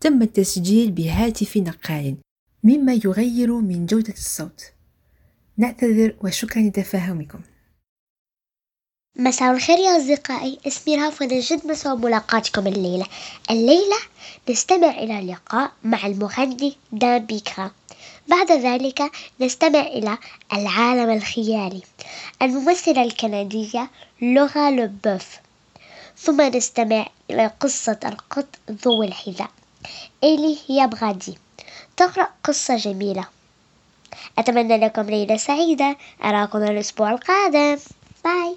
تم التسجيل بهاتف نقال مما يغير من جودة الصوت. نعتذر وشكرا لتفاهمكم. مساء الخير يا أصدقائي. اسمي وأنا جد مسعود ملاقاتكم الليلة. الليلة نستمع إلى لقاء مع المغني دان بيكرا. بعد ذلك نستمع إلى العالم الخيالي. الممثلة الكندية لغة لوبوف. ثم نستمع إلى قصة القط ذو الحذاء. إيلي هي بغادي. تقرأ قصة جميلة. أتمنى لكم ليلة سعيدة. أراكم الأسبوع القادم. باي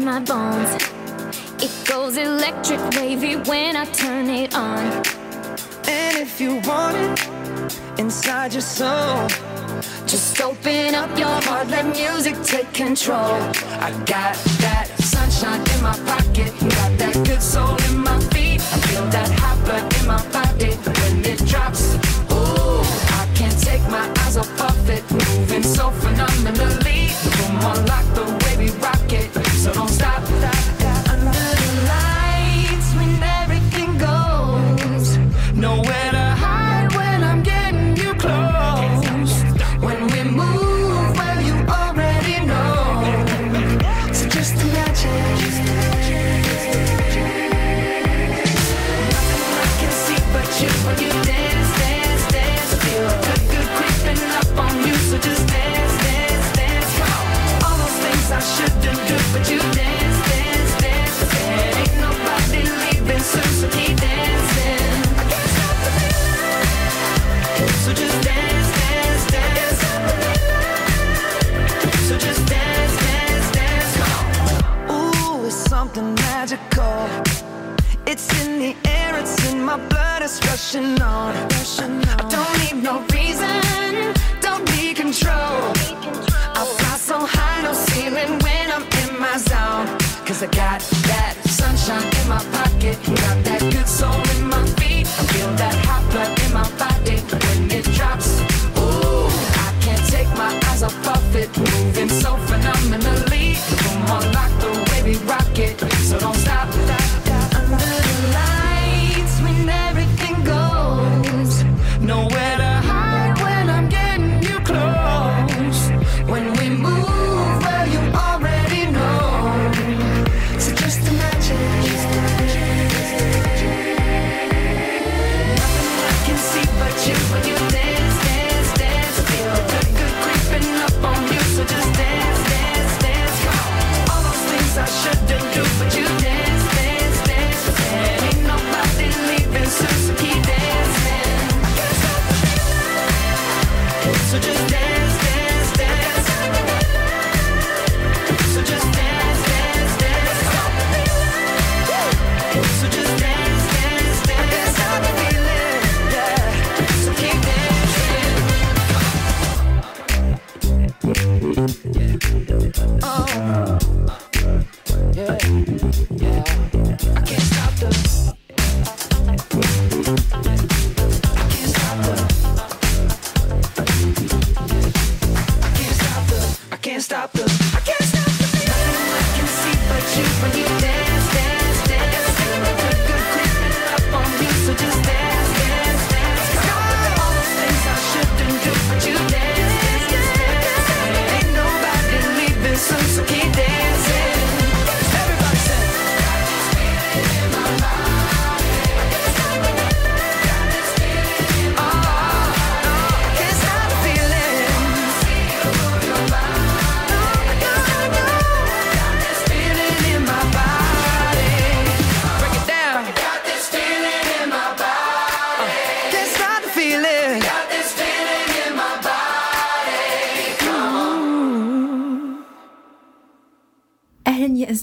inside my bones. It goes electric wavy when I turn it on. And if you want it inside your soul, just open up your heart, let music take control. I got that sunshine in my pocket, got that good soul in my feet. I feel that hot blood in my body my blood, it's rushing on. I don't need no reason, don't need control. I fly so high, no ceiling when I'm in my zone. Cause I got that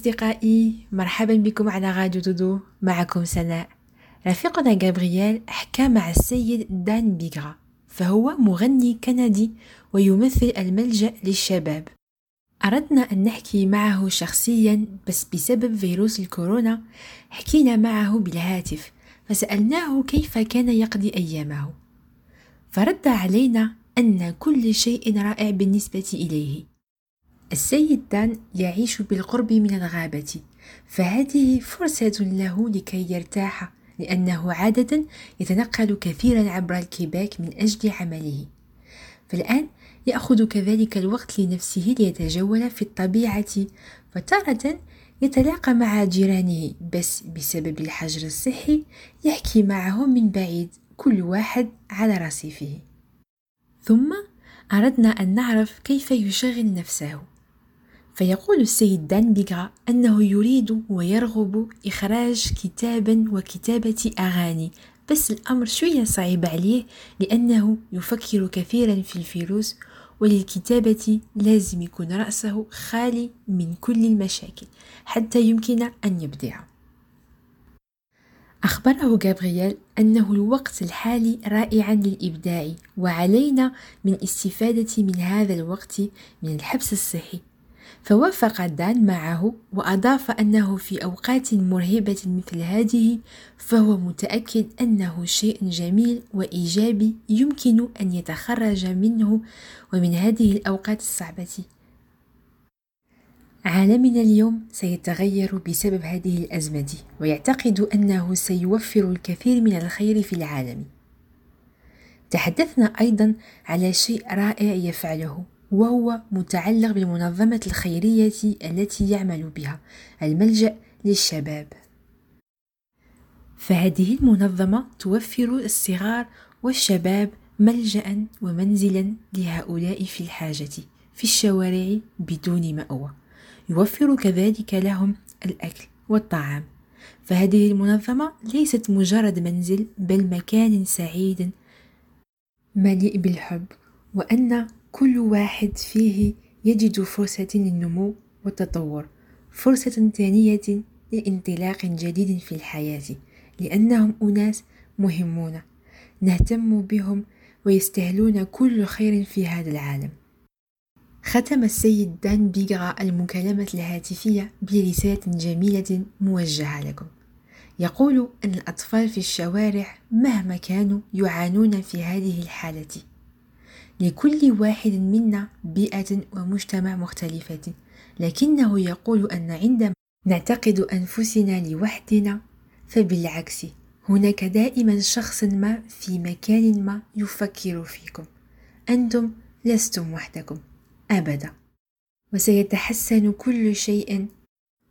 أصدقائي مرحبا بكم على راديو دودو. معكم سناء. رفيقنا جابرييل حكى مع السيد دان بيغرا فهو مغني كندي ويمثل الملجأ للشباب. أردنا أن نحكي معه شخصيا بس بسبب فيروس الكورونا حكينا معه بالهاتف فسألناه كيف كان يقضي أيامه. فرد علينا أن كل شيء رائع بالنسبة إليه. السيد دان يعيش بالقرب من الغابة فهذه فرصة له لكي يرتاح لأنه عادة يتنقل كثيرا عبر الكيباك من أجل عمله. فالآن يأخذ كذلك الوقت لنفسه ليتجول في الطبيعة فتارة يتلاقى مع جيرانه بس بسبب الحجر الصحي يحكي معهم من بعيد كل واحد على رصيفه. ثم أردنا أن نعرف كيف يشغل نفسه. فيقول السيد دان بيغرا أنه يريد ويرغب إخراج كتابا وكتابة أغاني بس الأمر شوية صعيب عليه لأنه يفكر كثيرا في الفلوس وللكتابة لازم يكون رأسه خالي من كل المشاكل حتى يمكن أن يبدع. أخبره جابرييل أنه الوقت الحالي رائعا للإبداع وعلينا من استفادة من هذا الوقت من الحبس الصحي فوافق دان معه وأضاف أنه في أوقات مرهبة مثل هذه فهو متأكد أنه شيء جميل وإيجابي يمكن أن يتخرج منه ومن هذه الأوقات الصعبة. عالمنا اليوم سيتغير بسبب هذه الأزمة ويعتقد أنه سيوفر الكثير من الخير في العالم. تحدثنا أيضا على شيء رائع يفعله. وهو متعلق بالمنظمة الخيرية التي يعمل بها الملجأ للشباب. فهذه المنظمة توفر الصغار والشباب ملجأ ومنزلا لهؤلاء في الحاجة في الشوارع بدون مأوى. يوفر كذلك لهم الأكل والطعام. فهذه المنظمة ليست مجرد منزل بل مكان سعيد مليء بالحب وأن كل واحد فيه يجد فرصة للنمو والتطور فرصة ثانية لانطلاق جديد في الحياة لأنهم أناس مهمون نهتم بهم ويستاهلون كل خير في هذا العالم. ختم السيد دان بيغرا المكالمة الهاتفية برسالة جميلة موجهة لكم. يقول أن الأطفال في الشوارع مهما كانوا يعانون في هذه الحالة. لكل واحد منا بيئة ومجتمع مختلفة. لكنه يقول أن عندما نعتقد أنفسنا لوحدنا فبالعكس هناك دائما شخص ما في مكان ما يفكر فيكم. أنتم لستم وحدكم أبدا. وسيتحسن كل شيء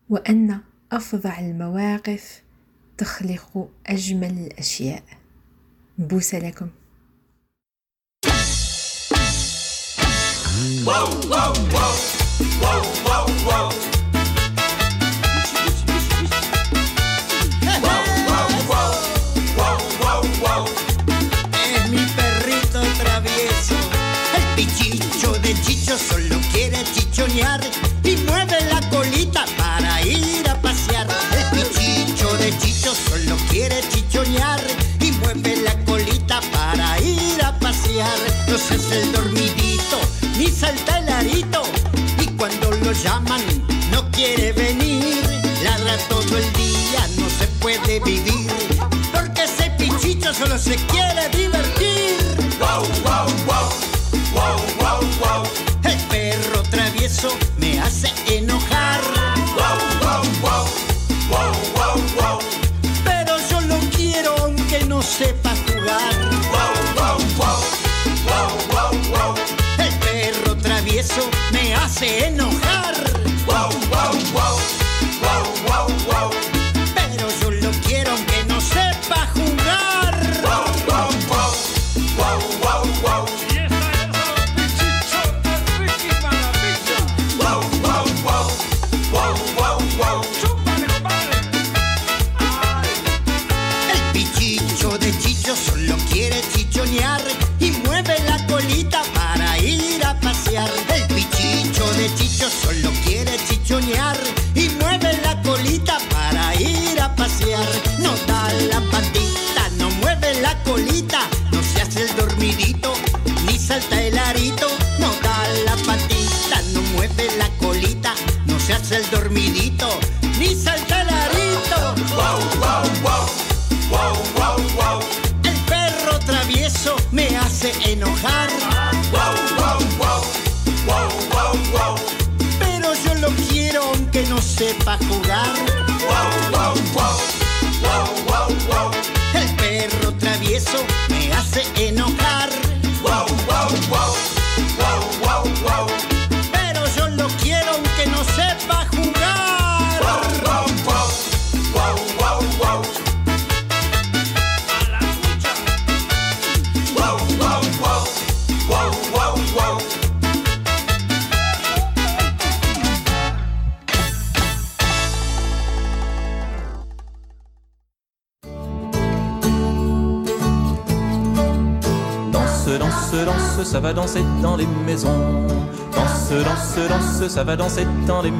وأن أفظع المواقف تخلق أجمل الأشياء. بوس لكم. wow, wow, wow, wow, wow, wow. Es mi perrito travieso, el pichicho de chicho solo quiere chichonear y mueve la colita para ir a pasear. El pichicho de chicho solo quiere chichonear y mueve la colita para ir a pasear. No seas el ni salta el arito y cuando lo llaman no quiere venir. Ladra todo el día, no se puede vivir porque ese pichicho solo se quiere divertir.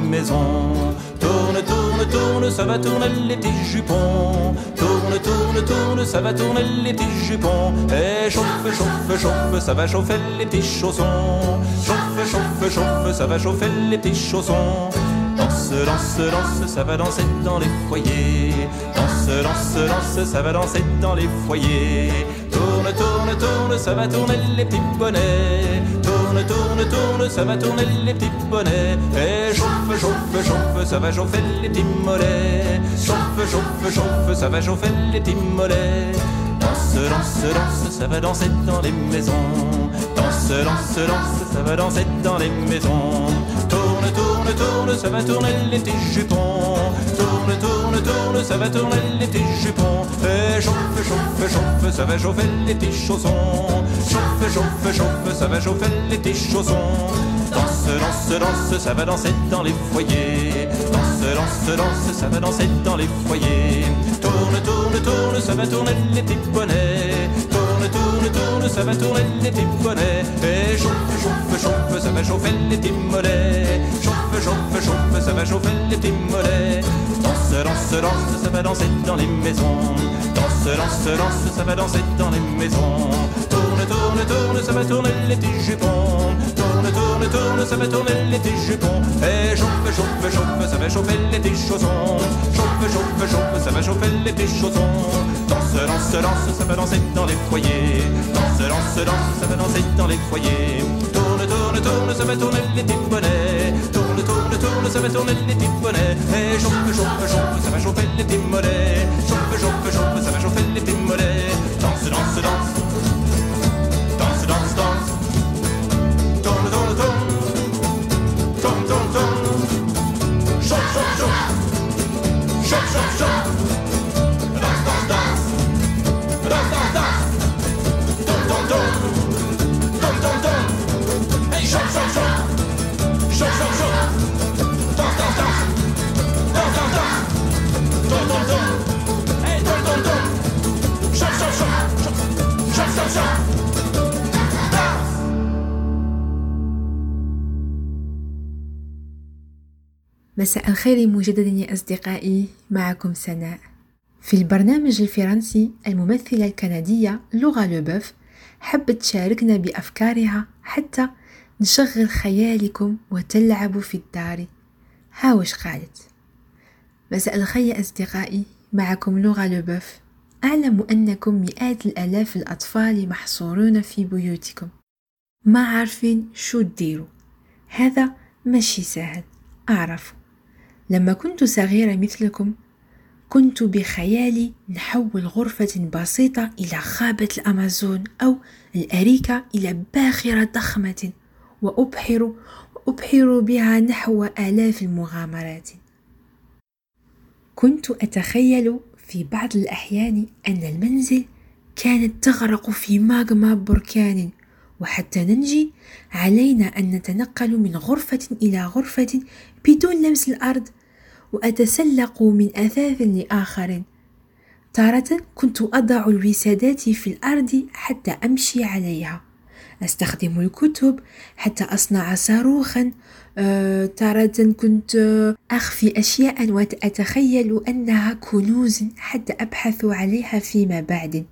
Maisons. Tourne, tourne, tourne, ça va tourner les petits jupons. Tourne, tourne, tourne, ça va tourner les petits jupons. Et chauffe, chauffe, chauffe, ça va chauffer les petits chaussons. Chauffe, chauffe, chauffe, ça va chauffer les petits chaussons. Danse, danse, danse, ça va danser dans les foyers. Danse, danse, danse, ça va danser dans les foyers. Tourne, tourne, tourne, ça va tourner les petits bonnets. Tourne, tourne, ça va tourner les petits bonnets. Et chauffe, chauffe, chauffe, ça va chauffer les petits mollets. Chauffe, chauffe, chauffe, ça va chauffer les petits mollets. Danse, danse, danse, ça va danser dans les maisons. Danse, danse, danse, ça va danser dans les maisons. Tourne, tourne, tourne, ça va tourner les petits jupons. Tourne, tourne, tourne, ça va tourner les petits jupons. Et chauffe, chauffe, chauffe, ça va chauffer les petits chaussons. Chauffe, chauffe, chauffe, ça va chauffer les petits chaussons. Danse, danse, danse, ça va danser dans les foyers. Danse, danse, danse, ça va danser dans les foyers. Tourne, tourne, tourne, ça va tourner les petits bonnets. Tourne, tourne, tourne, ça va tourner les petits bonnets. Et chauffe, chauffe, chauffe, ça va chauffer les petits mollets. Chauffe, chauffe, chauffe, ça va chauffer les petits mollets. Danse, danse, danse, ça va danser dans les maisons. Danse, danse, danse, ça va danser dans les maisons. Tourne, tourne, tourne, ça va tourner les petits jupons. Tourne, tourne, tourne, ça va tourner les petits jupons. Et chauffe, chauffe, chauffe, ça va chauffer les petits chaussons. Chauffe, chauffe, chauffe, ça va chauffer les petits chaussons. Danse, danse, danse, ça va danser dans les foyers. Danse, danse, danse, ça va danser dans les foyers. Tourne, tourne, ça va tourner les petits bonnets. Tourne, tourne, tourne, ça va tourner les petits bonnets. Et chauffe, chauffe, chauffe, ça va chauffer les petits mollets. Chauffe, chauffe, chauffe, ça va chauffer les petits mollets. Danse. Danse, مساء الخير مجددا يا أصدقائي معكم سناء. في البرنامج الفرنسي الممثلة الكندية لغة لوبوف حبت تشاركنا بأفكارها حتى نشغل خيالكم وتلعبوا في الدار. ها وش قالت؟ مساء الخير يا أصدقائي معكم لغة لوبوف. أعلم أنكم مئات الآلاف الأطفال محصورون في بيوتكم. ما عارفين شو تديروا. هذا ماشي سهل. أعرف لما كنت صغيرة مثلكم كنت بخيالي نحول غرفة بسيطة إلى غابة الأمازون أو الأريكة إلى باخرة ضخمة وأبحر وأبحر بها نحو آلاف المغامرات. كنت أتخيل في بعض الأحيان أن المنزل كانت تغرق في ماغما بركان وحتى ننجي علينا أن نتنقل من غرفة إلى غرفة بدون لمس الأرض. وأتسلق من أثاث لآخر. تارة كنت أضع الوسادات في الأرض حتى أمشي عليها. أستخدم الكتب حتى أصنع صاروخا. أه تارة كنت أخفي أشياء وأتخيل أنها كنوز حتى أبحث عليها فيما بعد.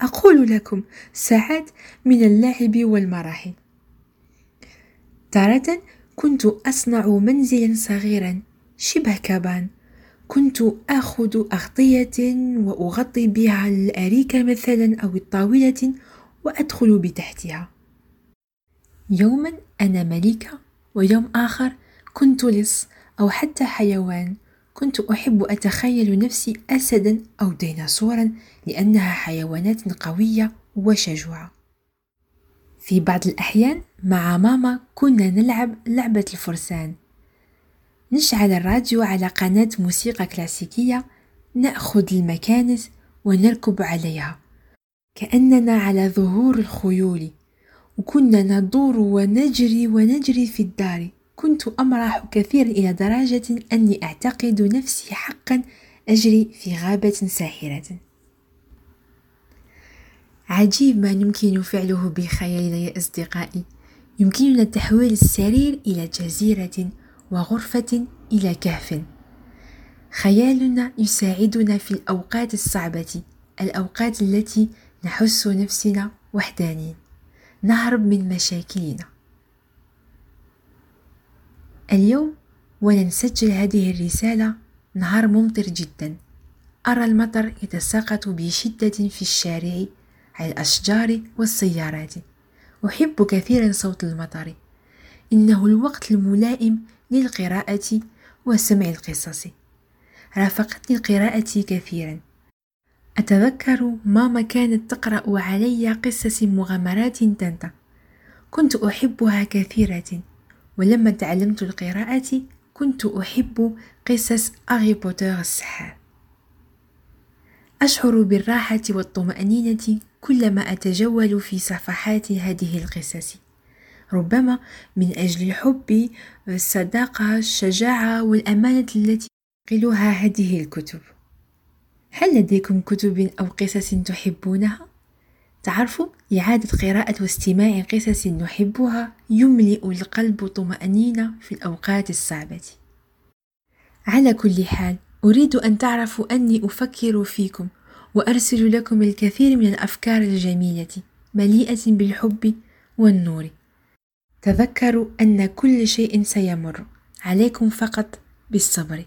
أقول لكم ساعات من اللعب والمرح تارة كنت أصنع منزلا صغيرا. شبه كبان كنت آخذ أغطية وأغطي بها الأريكة مثلا أو الطاولة وأدخل بتحتها. يوما أنا ملكة ويوم آخر كنت لص أو حتى حيوان. كنت أحب أتخيل نفسي أسدا أو ديناصورا لأنها حيوانات قوية وشجوعة. في بعض الأحيان مع ماما كنا نلعب لعبة الفرسان. نشعل الراديو على قناة موسيقى كلاسيكية نأخذ المكانس ونركب عليها. كأننا على ظهور الخيول وكنا ندور ونجري ونجري في الدار. كنت أمرح كثيرا إلى درجة أني أعتقد نفسي حقا أجري في غابة ساحرة. عجيب ما يمكن فعله بخيالنا يا أصدقائي. يمكننا تحويل السرير إلى جزيرة وغرفة إلى كهف. خيالنا يساعدنا في الأوقات الصعبة الأوقات التي نحس نفسنا وحدانين نهرب من مشاكلنا. اليوم وأنا نسجل هذه الرسالة نهار ممطر جدا. أرى المطر يتساقط بشدة في الشارع على الأشجار والسيارات. أحب كثيرا صوت المطر. إنه الوقت الملائم للقراءة وسمع القصص. رافقتني القراءة كثيرا. أتذكر ماما كانت تقرأ علي قصص مغامرات تنتا. كنت أحبها كثيرة ولما تعلمت القراءة كنت أحب قصص أغي بوتر السحاب أشعر بالراحة والطمأنينة كلما أتجول في صفحات هذه القصص. ربما من أجل الحب الصداقة الشجاعة والأمانة التي تنقلها هذه الكتب. هل لديكم كتب أو قصص تحبونها؟ تعرفوا إعادة قراءة واستماع قصص نحبها يملئ القلب طمأنينة في الأوقات الصعبة. على كل حال أريد أن تعرفوا أني أفكر فيكم وأرسل لكم الكثير من الأفكار الجميلة مليئة بالحب والنور. تذكروا أن كل شيء سيمر. عليكم فقط بالصبر.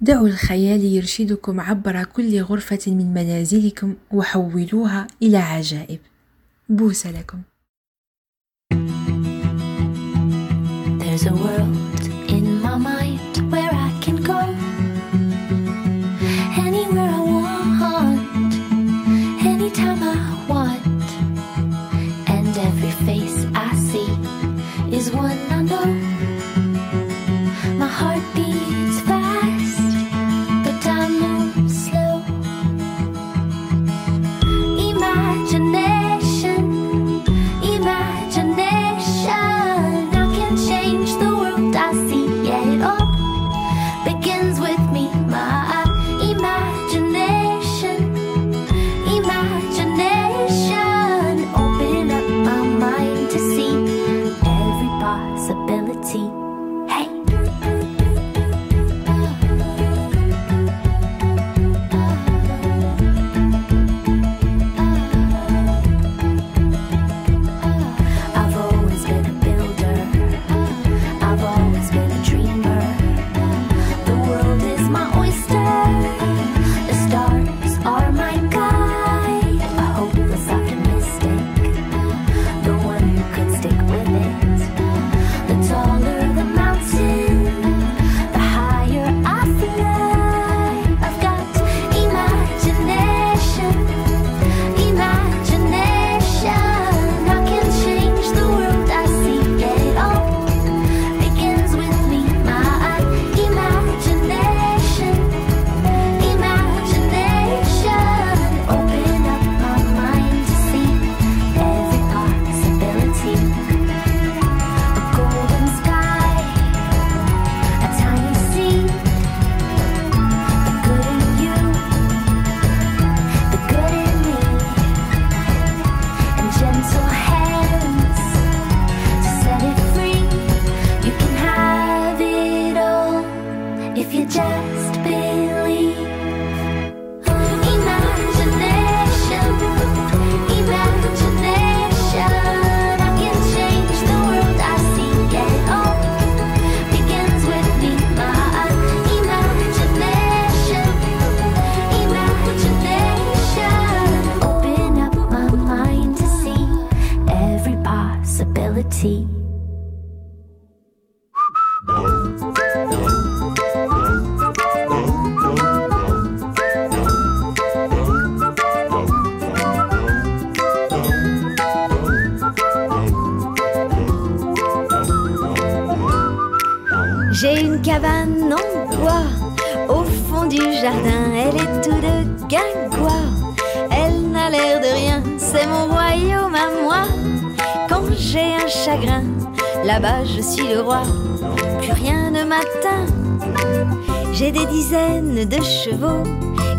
دعوا الخيال يرشدكم عبر كل غرفة من منازلكم وحولوها إلى عجائب. بوس لكم. There's a world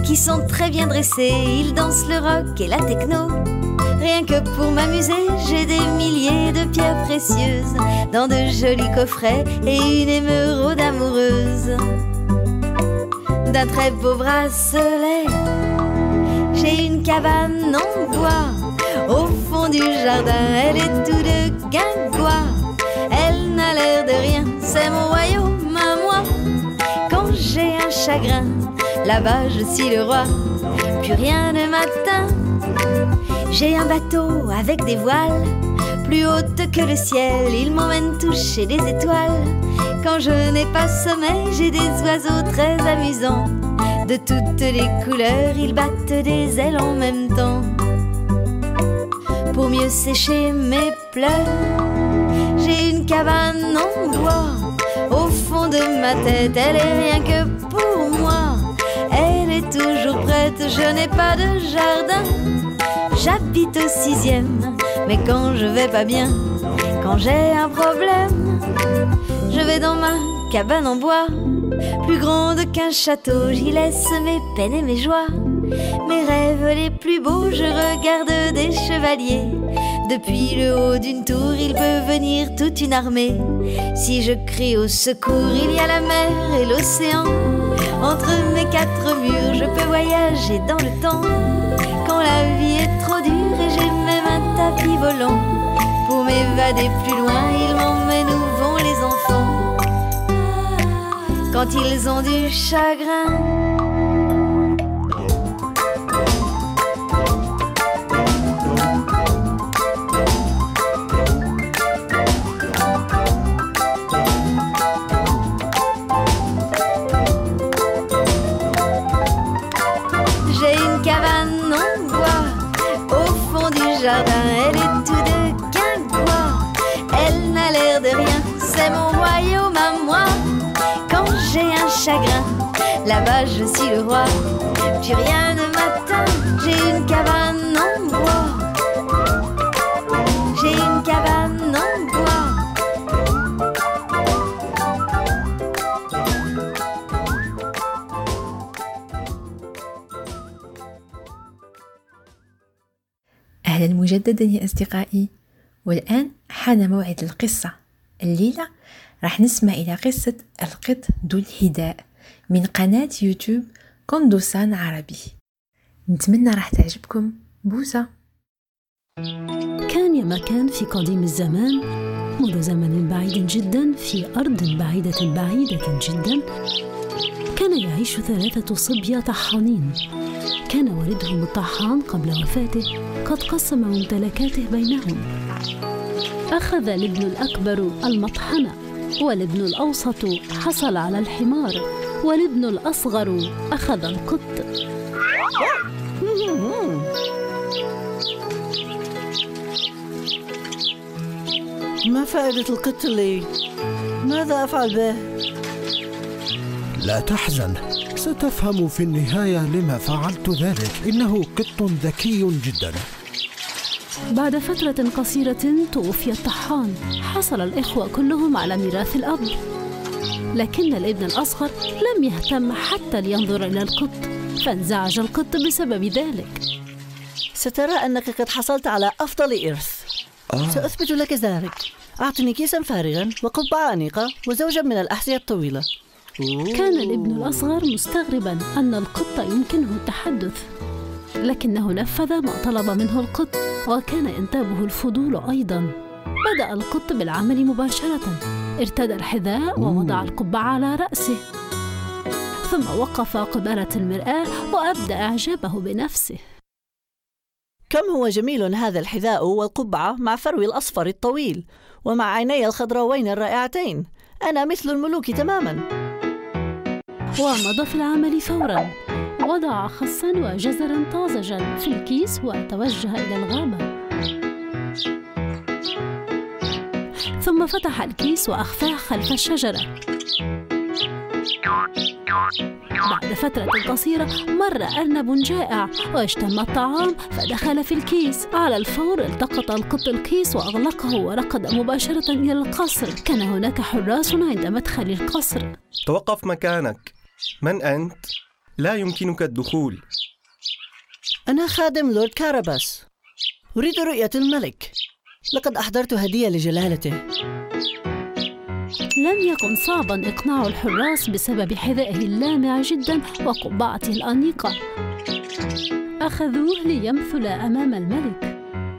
qui sont très bien dressés. Ils dansent le rock et la techno. Rien que pour m'amuser, j'ai des milliers de pierres précieuses dans de jolis coffrets et une émeraude amoureuse. D'un très beau bracelet, j'ai une cabane en bois au fond du jardin. Elle est tout de guingois, elle n'a l'air de rien, c'est mon royaume à moi. Quand j'ai un chagrin, là-bas je suis le roi, plus rien ne m'atteint. J'ai un bateau avec des voiles, plus hautes que le ciel, il m'emmène toucher des étoiles. Quand je n'ai pas sommeil, j'ai des oiseaux très amusants. De toutes les couleurs, ils battent des ailes en même temps. Pour mieux sécher mes pleurs, j'ai une cabane en bois. Au fond de ma tête, elle est rien que pour moi. Toujours prête, je n'ai pas de jardin. J'habite au sixième, mais quand je vais pas bien, quand j'ai un problème, je vais dans ma cabane en bois, plus grande qu'un château, j'y laisse mes peines et mes joies. Mes rêves les plus beaux, je regarde des chevaliers. Depuis le haut d'une tour, il peut venir toute une armée. Si je crie au secours, il y a la mer et l'océan. Entre mes quatre murs, je peux voyager dans le temps. Quand la vie est trop dure et j'ai même un tapis volant. Pour m'évader plus loin, il m'emmène où vont les enfants. Quand ils ont du chagrin. Là-bas je suis le roi. Plus rien ne m'atteint. J'ai une cabane en bois. J'ai une cabane en bois. أهلا مجددا يا أصدقائي والآن حان موعد القصة الليلة راح نسمع إلى قصة القط ذو الحذاء من قناة يوتيوب كوندوسان عربي. نتمنى راح تعجبكم. بوسة. كان يا مكان في قديم الزمان منذ زمن بعيد جدا في أرض بعيدة بعيدة جدا. كان يعيش ثلاثة صبية طحانين. كان والدهم الطحان قبل وفاته قد قسم ممتلكاته بينهم. أخذ الابن الأكبر المطحنة والابن الأوسط حصل على الحمار. والابن الأصغر أخذ القط ما فائدة القط لي؟ ماذا أفعل به؟ لا تحزن ستفهم في النهاية لما فعلت ذلك إنه قط ذكي جدا بعد فترة قصيرة توفي الطحان حصل الإخوة كلهم على ميراث الأب لكن الابن الأصغر لم يهتم حتى لينظر إلى القط فانزعج القط بسبب ذلك. سترى أنك قد حصلت على أفضل إرث. آه. سأثبت لك ذلك. أعطني كيسا فارغا وقبعة أنيقة وزوجا من الأحذية الطويلة. كان الابن الأصغر مستغربا أن القط يمكنه التحدث لكنه نفذ ما طلب منه القط وكان ينتابه الفضول أيضا. بدأ القط بالعمل مباشرة. ارتدى الحذاء ووضع القبعة على رأسه. ثم وقف قبالة المرآة وأبدى إعجابه بنفسه. كم هو جميل هذا الحذاء والقبعة مع فروي الأصفر الطويل ومع عيني الخضراوين الرائعتين. أنا مثل الملوك تماما. ومضى في العمل فورا. وضع خسا وجزرا طازجا في الكيس وتوجه إلى الغابة. ثم فتح الكيس وأخفاه خلف الشجرة. بعد فترة قصيرة مر أرنب جائع واشتم الطعام فدخل في الكيس. على الفور التقط القط الكيس وأغلقه وركض مباشرة إلى القصر. كان هناك حراس عند مدخل القصر. توقف مكانك. من أنت؟ لا يمكنك الدخول. أنا خادم لورد كاراباس. أريد رؤية الملك. لقد أحضرت هدية لجلالته. لم يكن صعبا إقناع الحراس بسبب حذائه اللامع جدا وقبعته الأنيقة. أخذوه ليمثل أمام الملك.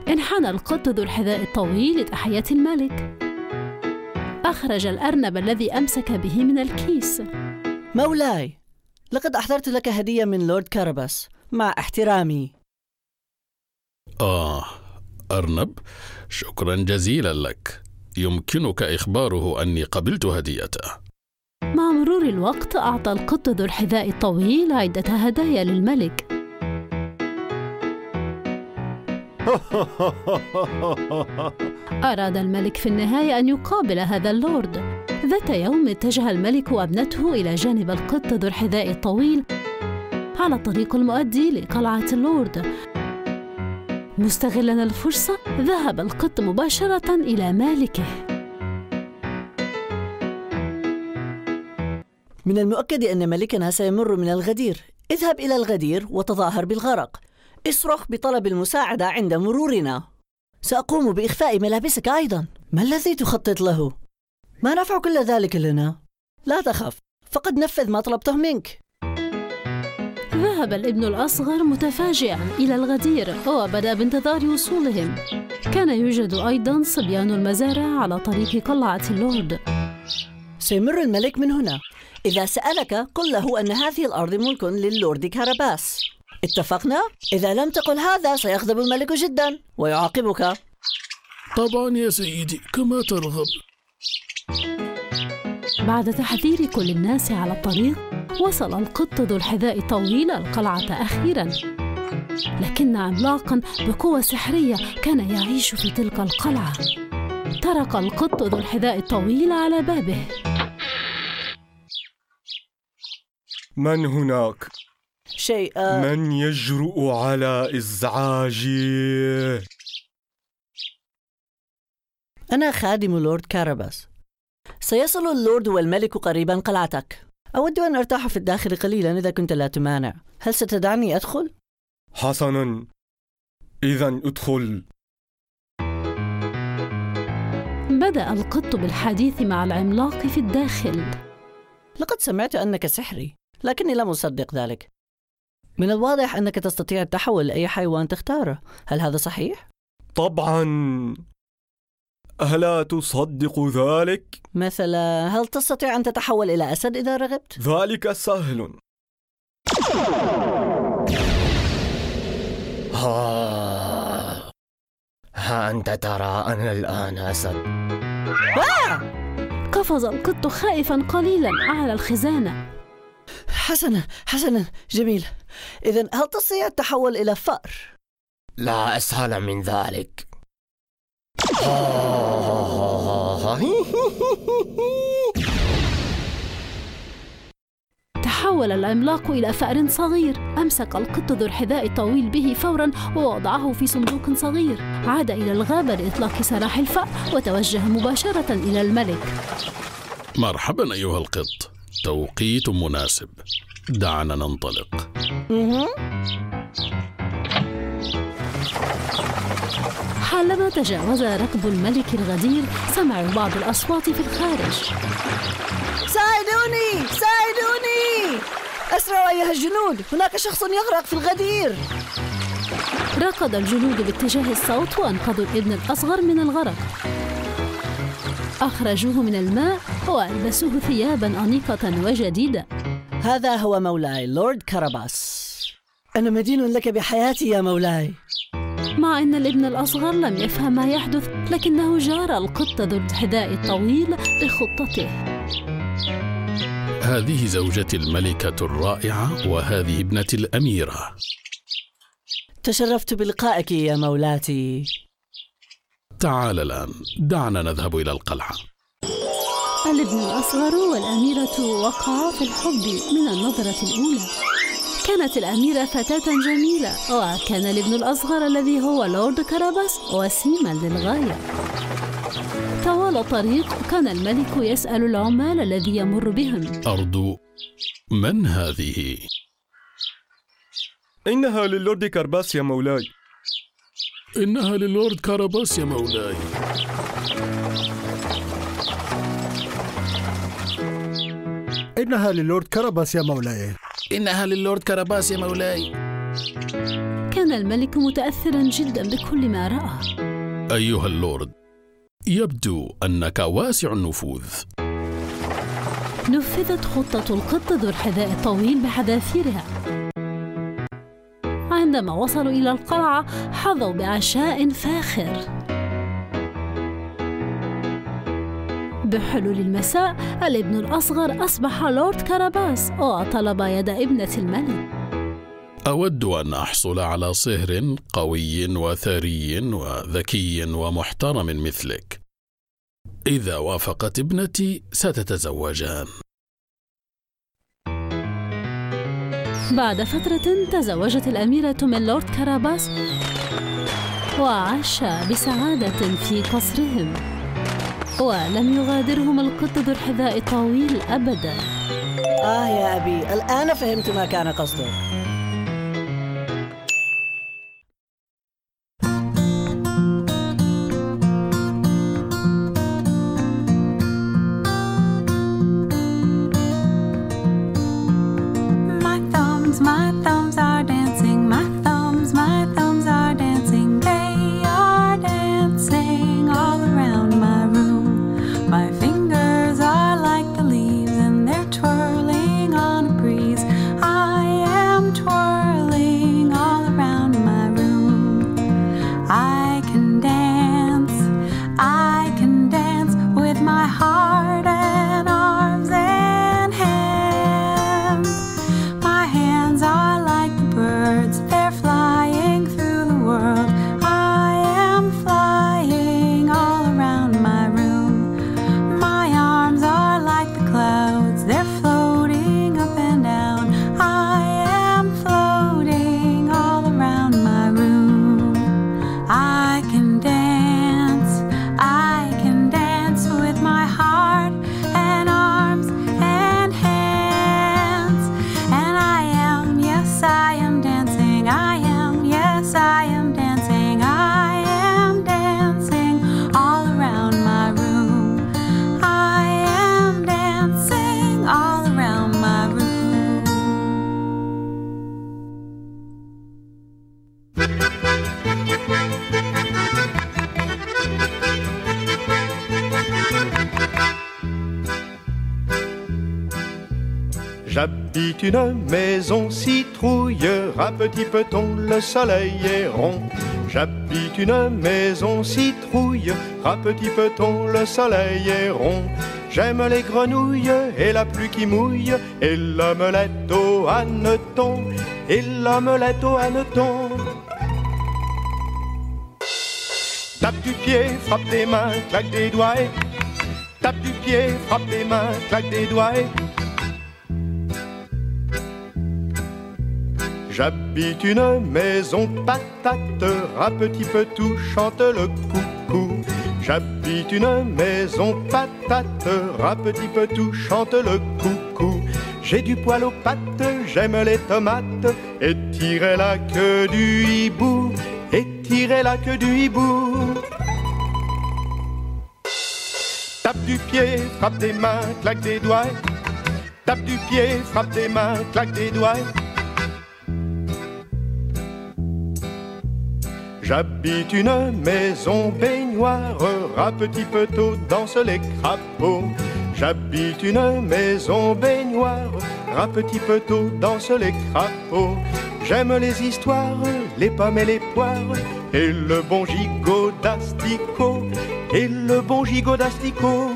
انحنى القط ذو الحذاء الطويل لتحية الملك. أخرج الأرنب الذي أمسك به من الكيس. مولاي لقد أحضرت لك هدية من لورد كارباس مع احترامي. آه أرنب شكرا جزيلا لك. يمكنك إخباره أني قبلت هديته. مع مرور الوقت أعطى القط ذو الحذاء الطويل عدة هدايا للملك. أراد الملك في النهاية أن يقابل هذا اللورد. ذات يوم اتجه الملك وابنته إلى جانب القط ذو الحذاء الطويل على الطريق المؤدي لقلعة اللورد. مستغلا الفرصة ذهب القط مباشرة إلى مالكه. من المؤكد أن ملكنا سيمر من الغدير. اذهب إلى الغدير وتظاهر بالغرق. اصرخ بطلب المساعدة عند مرورنا. سأقوم بإخفاء ملابسك أيضا. ما الذي تخطط له؟ ما نفع كل ذلك لنا؟ لا تخف فقد نفذ ما طلبته منك. ذهب الابن الأصغر متفاجئا إلى الغدير وبدأ بانتظار وصولهم. كان يوجد أيضا صبيان المزارع على طريق قلعة اللورد. سيمر الملك من هنا. إذا سألك قل له أن هذه الأرض ملك للورد كاراباس. اتفقنا؟ إذا لم تقل هذا سيغضب الملك جدا ويعاقبك. طبعا يا سيدي كما ترغب. بعد تحذير كل الناس على الطريق وصل القط ذو الحذاء الطويل القلعة أخيرا. لكن عملاقا بقوة سحرية كان يعيش في تلك القلعة. طرق القط ذو الحذاء الطويل على بابه. من هناك؟ شيء من يجرؤ على إزعاجي؟ أنا خادم لورد كاراباس. سيصل اللورد والملك قريبا قلعتك. أود أن أرتاح في الداخل قليلا إذا كنت لا تمانع. هل ستدعني أدخل؟ حسنا. إذا أدخل. بدأ القط بالحديث مع العملاق في الداخل. لقد سمعت أنك سحري لكني لم أصدق ذلك. من الواضح أنك تستطيع التحول لأي حيوان تختاره. هل هذا صحيح؟ طبعا. ألا تصدق ذلك؟ مثلا هل تستطيع أن تتحول إلى أسد إذا رغبت؟ ذلك سهل ها ها أنت ترى أنا الآن أسد آه! قفز القط خائفا قليلا على الخزانة حسنا حسنا جميل إذا هل تستطيع التحول إلى فأر؟ لا أسهل من ذلك تحول العملاق إلى فأر صغير. أمسك القط ذو الحذاء الطويل به فورا ووضعه في صندوق صغير. عاد إلى الغابة لإطلاق سراح الفأر وتوجه مباشرة إلى الملك. مرحبا أيها القط. توقيت مناسب. دعنا ننطلق. حالما تجاوز ركب الملك الغدير سمعوا بعض الأصوات في الخارج. ساعدوني! ساعدوني! أسرعوا أيها الجنود! هناك شخص يغرق في الغدير! ركض الجنود باتجاه الصوت وأنقذوا الابن الأصغر من الغرق. أخرجوه من الماء وألبسوه ثيابا أنيقة وجديدة. هذا هو مولاي لورد كاراباس. أنا مدين لك بحياتي يا مولاي. مع أن الابن الأصغر لم يفهم ما يحدث لكنه جار القط ذو الحذاء الطويل بخطته هذه زوجتي الملكة الرائعة وهذه ابنتي الأميرة. تشرفت بلقائك يا مولاتي. تعال الآن دعنا نذهب إلى القلعة. الابن الأصغر والأميرة وقعا في الحب من النظرة الأولى. كانت الأميرة فتاة جميلة وكان الابن الأصغر الذي هو لورد كاراباس وسيما للغاية. طوال الطريق كان الملك يسأل العمال الذي يمر بهم. أرجو لمن هذه؟ إنها للورد كاراباس يا مولاي. إنها للورد كاراباس يا مولاي. إنها للورد كاراباس يا مولاي. إنها للورد كاراباس يا مولاي. كان الملك متأثرا جدا بكل ما رأى. أيها اللورد يبدو أنك واسع النفوذ. نفذت خطة القط ذو الحذاء الطويل بحذافيرها. عندما وصلوا إلى القلعة حظوا بعشاء فاخر. بحلول المساء الابن الأصغر أصبح لورد كاراباس وطلب يد ابنة الملك. أود أن أحصل على صهر قوي وثري وذكي ومحترم مثلك. إذا وافقت ابنتي ستتزوجان. بعد فترة تزوجت الأميرة من لورد كاراباس وعاشا بسعادة في قصرهم. ولم يغادرهم القط ذو الحذاء الطويل أبدا. آه يا أبي الآن فهمت ما كان قصده J'habite une maison citrouille, à petit peton, le soleil est rond. J'habite une maison citrouille, à petit peton, le soleil est rond. J'aime les grenouilles et la pluie qui mouille, et l'omelette au hanneton, et l'omelette au hanneton. Tape du pied, frappe des mains, claque des doigts. Tape du pied, frappe des mains, claque des doigts. J'habite une maison patate, un petit peu tout chante le coucou. J'habite une maison patate, un petit peu tout chante le coucou. J'ai du poil aux pattes, j'aime les tomates, et tirer la queue du hibou, et tirer la queue du hibou. Tape du pied, frappe des mains, claque des doigts. Tape du pied, frappe des mains, claque des doigts. J'habite une maison baignoire, un petit peu tôt dansent les crapauds. J'habite une maison baignoire, un petit peu tôt dansent les crapauds. J'aime les histoires, les pommes et les poires, et le bon gigot d'asticot, et le bon gigot d'asticot.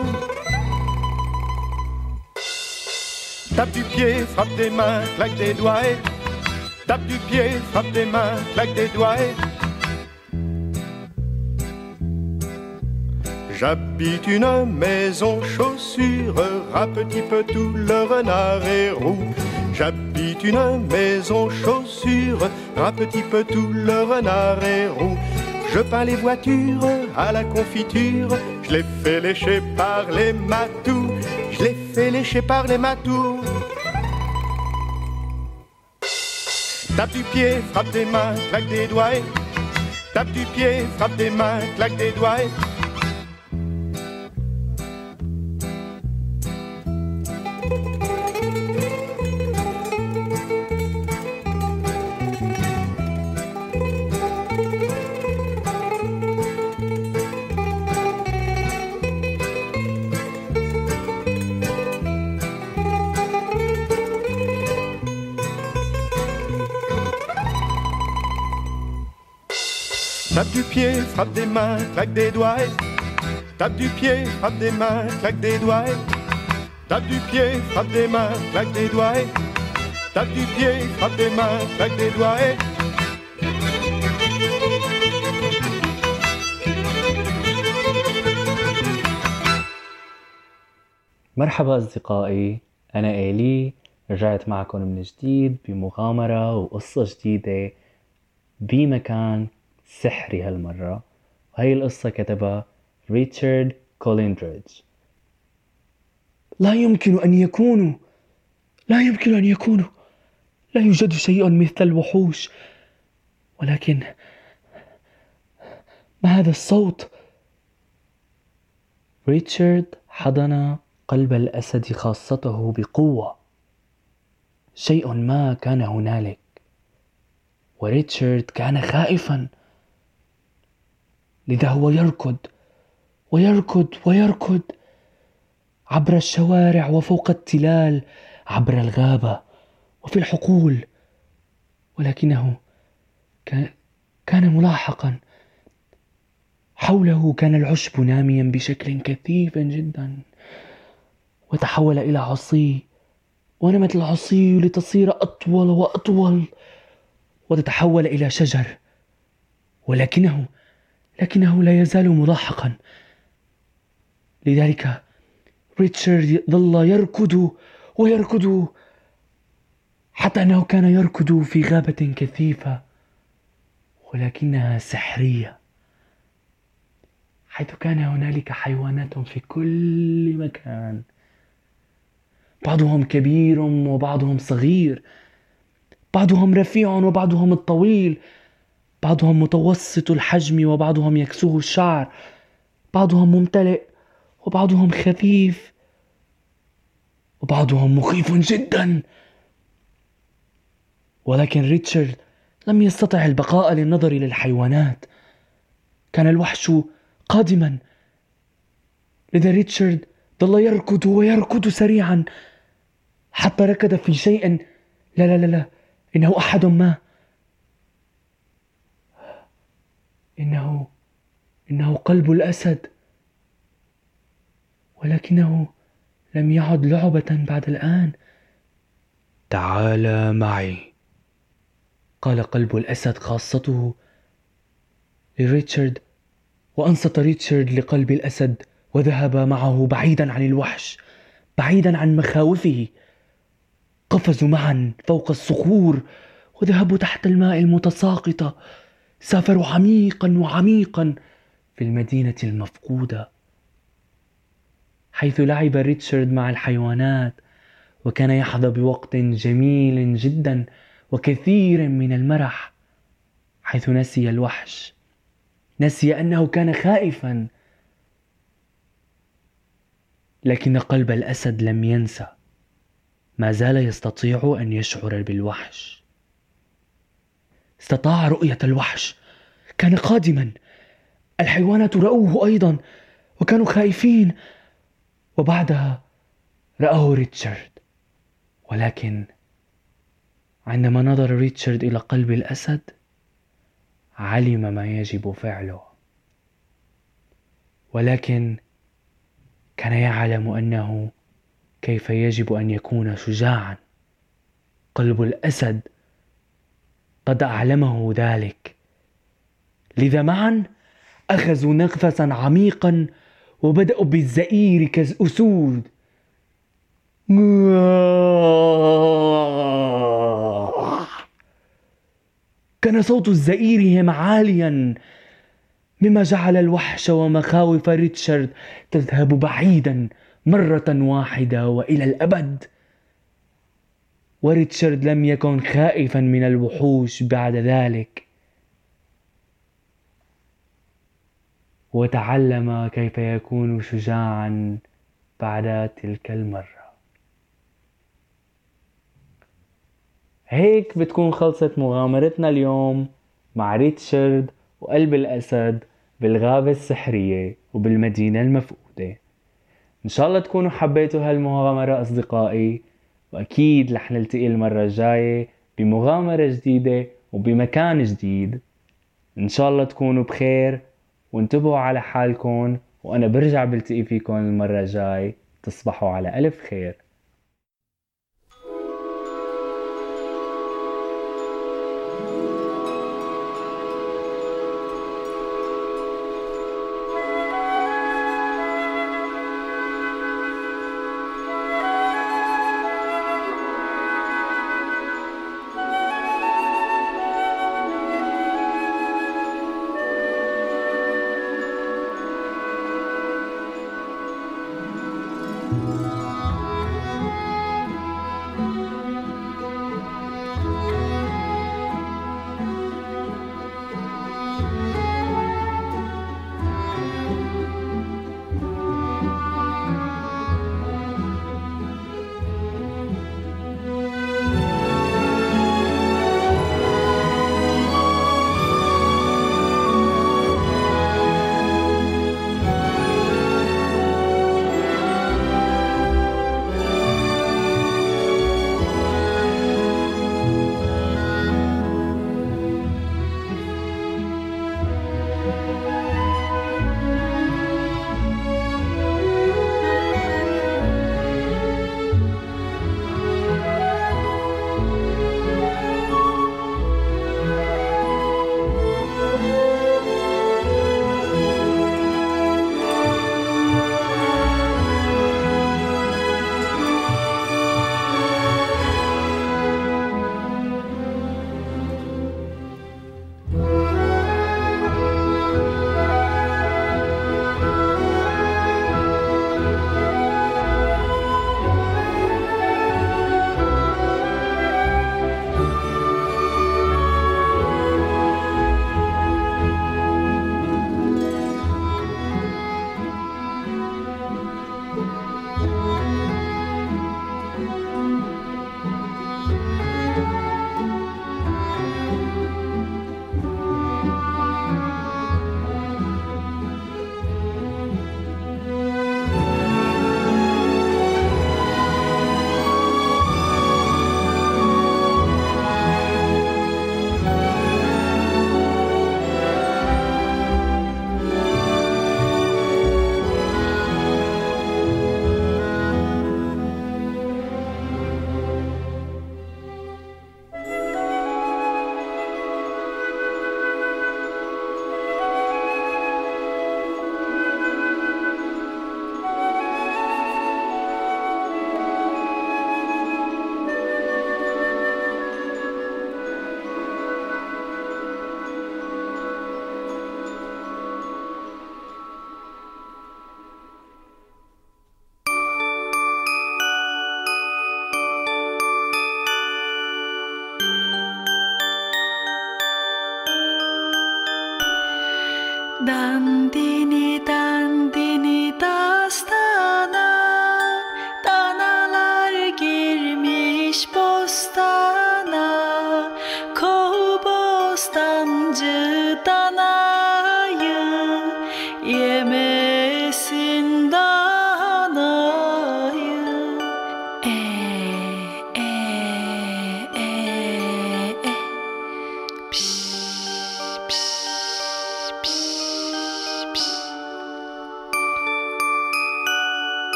Tape du pied, frappe des mains, claque des doigts. et- Tape du pied, frappe des mains, claque des doigts. J'habite une maison chaussure, un petit peu tout le renard est roux. J'habite une maison chaussure, un petit peu tout le renard est roux. Je peins les voitures à la confiture, je les fais lécher par les matous, je les fais lécher par les matous. Tape du pied, frappe des mains, claque des doigts. Tape du pied, frappe des mains, claque des doigts. Pied, frappe des mains, claque des doigts. Tape du pied, frappe des mains, claque des doigts. Tape du pied, frappe des mains, claque des doigts. Tape du pied, frappe des mains, claque des doigts. مرحبا أصدقائي أنا إيلي رجعت معكم من جديد بمغامرة وقصة جديدة بمكان سحري هالمرة. وهي القصة كتبها ريتشارد كوليندريدج. لا يمكن أن يكونوا. لا يمكن أن يكونوا. لا يوجد شيء مثل الوحوش. ولكن ما هذا الصوت؟ ريتشارد حضن قلب الأسد خاصته بقوة. شيء ما كان هنالك. وريتشارد كان خائفا. لذا هو يركض ويركض ويركض عبر الشوارع وفوق التلال عبر الغابة وفي الحقول. ولكنه كان, ملاحقا. حوله كان العشب ناميا بشكل كثيف جدا. وتحول إلى عصي ونمت العصي لتصير أطول وأطول وتتحول إلى شجر. ولكنه لكنه لا يزال ملاحقا لذلك ريتشارد ظل يركض ويركض حتى أنه كان يركض في غابة كثيفة ولكنها سحرية حيث كان هنالك حيوانات في كل مكان. بعضهم كبير وبعضهم صغير بعضهم رفيع وبعضهم الطويل بعضهم متوسط الحجم وبعضهم يكسوه الشعر. بعضهم ممتلئ وبعضهم خفيف. وبعضهم مخيف جدا. ولكن ريتشارد لم يستطع البقاء للنظر إلى الحيوانات كان الوحش قادما. لذا ريتشارد ظل يركض ويركض سريعا. حتى ركض في شيء. لا لا لا لا إنه أحد ما. إنه إنه قلب الأسد. ولكنه لم يعد لعبة بعد الآن. تعال معي. قال قلب الأسد خاصته لريتشارد وأنصت ريتشارد لقلب الأسد وذهب معه بعيدا عن الوحش بعيدا عن مخاوفه. قفزوا معا فوق الصخور وذهبوا تحت الماء المتساقطة. سافروا عميقا وعميقا في المدينة المفقودة حيث لعب ريتشارد مع الحيوانات وكان يحظى بوقت جميل جدا وكثير من المرح حيث نسي الوحش نسي أنه كان خائفا لكن قلب الأسد لم ينسى ما زال يستطيع أن يشعر بالوحش. استطاع رؤية الوحش. كان قادما. الحيوانات رأوه أيضا وكانوا خائفين وبعدها رآه ريتشارد. ولكن عندما نظر ريتشارد إلى قلب الأسد علم ما يجب فعله. ولكن كان يعلم أنه كيف يجب أن يكون شجاعا. قلب الأسد قد أعلمه ذلك. لذا معا أخذوا نفسا عميقا وبدأوا بالزئير كالأسود. كان صوت زئيرهم عاليا مما جعل الوحش ومخاوف ريتشارد تذهب بعيدا مرة واحدة وإلى الأبد. وريتشارد لم يكن خائفا من الوحوش بعد ذلك. وتعلم كيف يكون شجاعا بعد تلك المرة. هيك بتكون خلصت مغامرتنا اليوم مع ريتشارد وقلب الأسد بالغابة السحرية وبالمدينة المفقودة. إن شاء الله تكونوا حبيتوا هالمغامرة أصدقائي. وأكيد رح نلتقي المرة الجاية بمغامرة جديدة وبمكان جديد. إن شاء الله تكونوا بخير وانتبهوا على حالكم وأنا برجع بلتقي فيكم المرة الجاي تصبحوا على ألف خير.